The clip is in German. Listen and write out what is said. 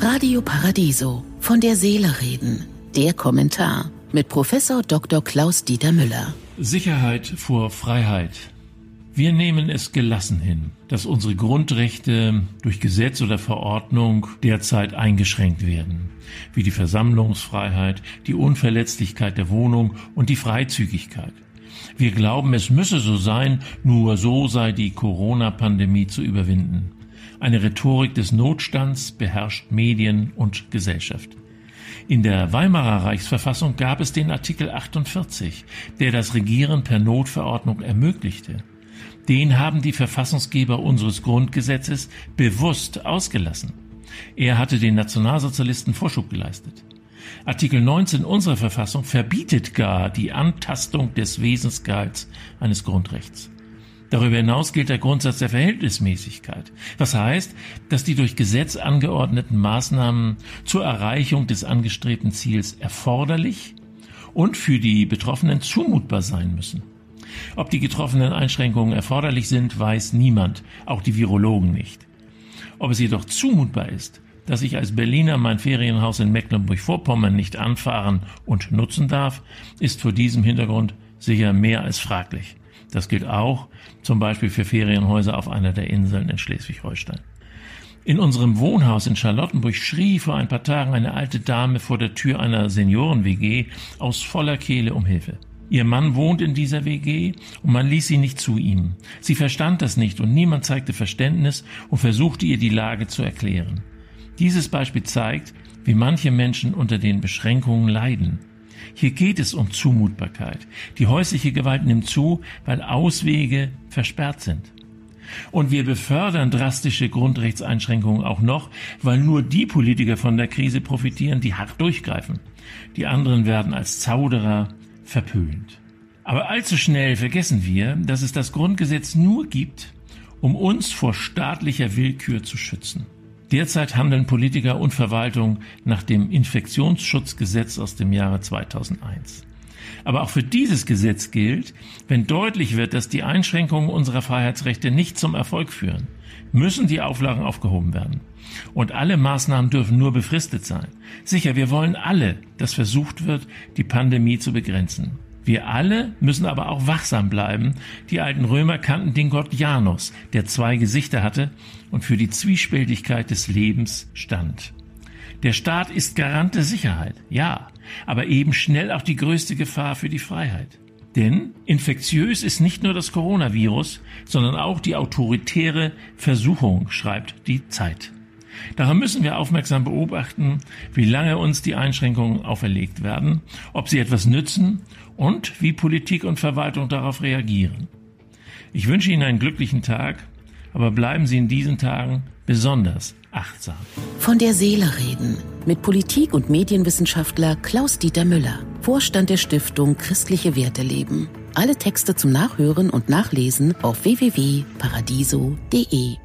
Radio Paradiso. Von der Seele reden. Der Kommentar mit Professor Dr. Klaus Dieter Müller. Sicherheit vor Freiheit. Wir nehmen es gelassen hin, dass unsere Grundrechte durch Gesetz oder Verordnung derzeit eingeschränkt werden, wie die Versammlungsfreiheit, die Unverletzlichkeit der Wohnung und die Freizügigkeit. Wir glauben, es müsse so sein, nur so sei die Corona-Pandemie zu überwinden. Eine Rhetorik des Notstands beherrscht Medien und Gesellschaft. In der Weimarer Reichsverfassung gab es den Artikel 48, der das Regieren per Notverordnung ermöglichte. Den haben die Verfassungsgeber unseres Grundgesetzes bewusst ausgelassen. Er hatte den Nationalsozialisten Vorschub geleistet. Artikel 19 unserer Verfassung verbietet gar die Antastung des Wesensgehalts eines Grundrechts. Darüber hinaus gilt der Grundsatz der Verhältnismäßigkeit. Was heißt, dass die durch Gesetz angeordneten Maßnahmen zur Erreichung des angestrebten Ziels erforderlich und für die Betroffenen zumutbar sein müssen. Ob die getroffenen Einschränkungen erforderlich sind, weiß niemand, auch die Virologen nicht. Ob es jedoch zumutbar ist, dass ich als Berliner mein Ferienhaus in Mecklenburg-Vorpommern nicht anfahren und nutzen darf, ist vor diesem Hintergrund sicher mehr als fraglich. Das gilt auch zum Beispiel für Ferienhäuser auf einer der Inseln in Schleswig-Holstein. In unserem Wohnhaus in Charlottenburg schrie vor ein paar Tagen eine alte Dame vor der Tür einer Senioren-WG aus voller Kehle um Hilfe. Ihr Mann wohnt in dieser WG und man ließ sie nicht zu ihm. Sie verstand das nicht und niemand zeigte Verständnis und versuchte ihr die Lage zu erklären. Dieses Beispiel zeigt, wie manche Menschen unter den Beschränkungen leiden. Hier geht es um Zumutbarkeit. Die häusliche Gewalt nimmt zu, weil Auswege versperrt sind. Und wir befördern drastische Grundrechtseinschränkungen auch noch, weil nur die Politiker von der Krise profitieren, die hart durchgreifen. Die anderen werden als Zauderer verpönt. Aber allzu schnell vergessen wir, dass es das Grundgesetz nur gibt, um uns vor staatlicher Willkür zu schützen. Derzeit handeln Politiker und Verwaltung nach dem Infektionsschutzgesetz aus dem Jahre 2001. Aber auch für dieses Gesetz gilt, wenn deutlich wird, dass die Einschränkungen unserer Freiheitsrechte nicht zum Erfolg führen, müssen die Auflagen aufgehoben werden. Und alle Maßnahmen dürfen nur befristet sein. Sicher, wir wollen alle, dass versucht wird, die Pandemie zu begrenzen. Wir alle müssen aber auch wachsam bleiben. Die alten Römer kannten den Gott Janus, der zwei Gesichter hatte und für die Zwiespältigkeit des Lebens stand. Der Staat ist Garant der Sicherheit, ja, aber eben schnell auch die größte Gefahr für die Freiheit. Denn infektiös ist nicht nur das Coronavirus, sondern auch die autoritäre Versuchung, schreibt die Zeit. Daran müssen wir aufmerksam beobachten, wie lange uns die Einschränkungen auferlegt werden, ob sie etwas nützen und wie Politik und Verwaltung darauf reagieren. Ich wünsche Ihnen einen glücklichen Tag, aber bleiben Sie in diesen Tagen besonders achtsam. Von der Seele reden mit Politik- und Medienwissenschaftler Klaus-Dieter Müller, Vorstand der Stiftung Christliche Werte leben. Alle Texte zum Nachhören und Nachlesen auf www.paradiso.de.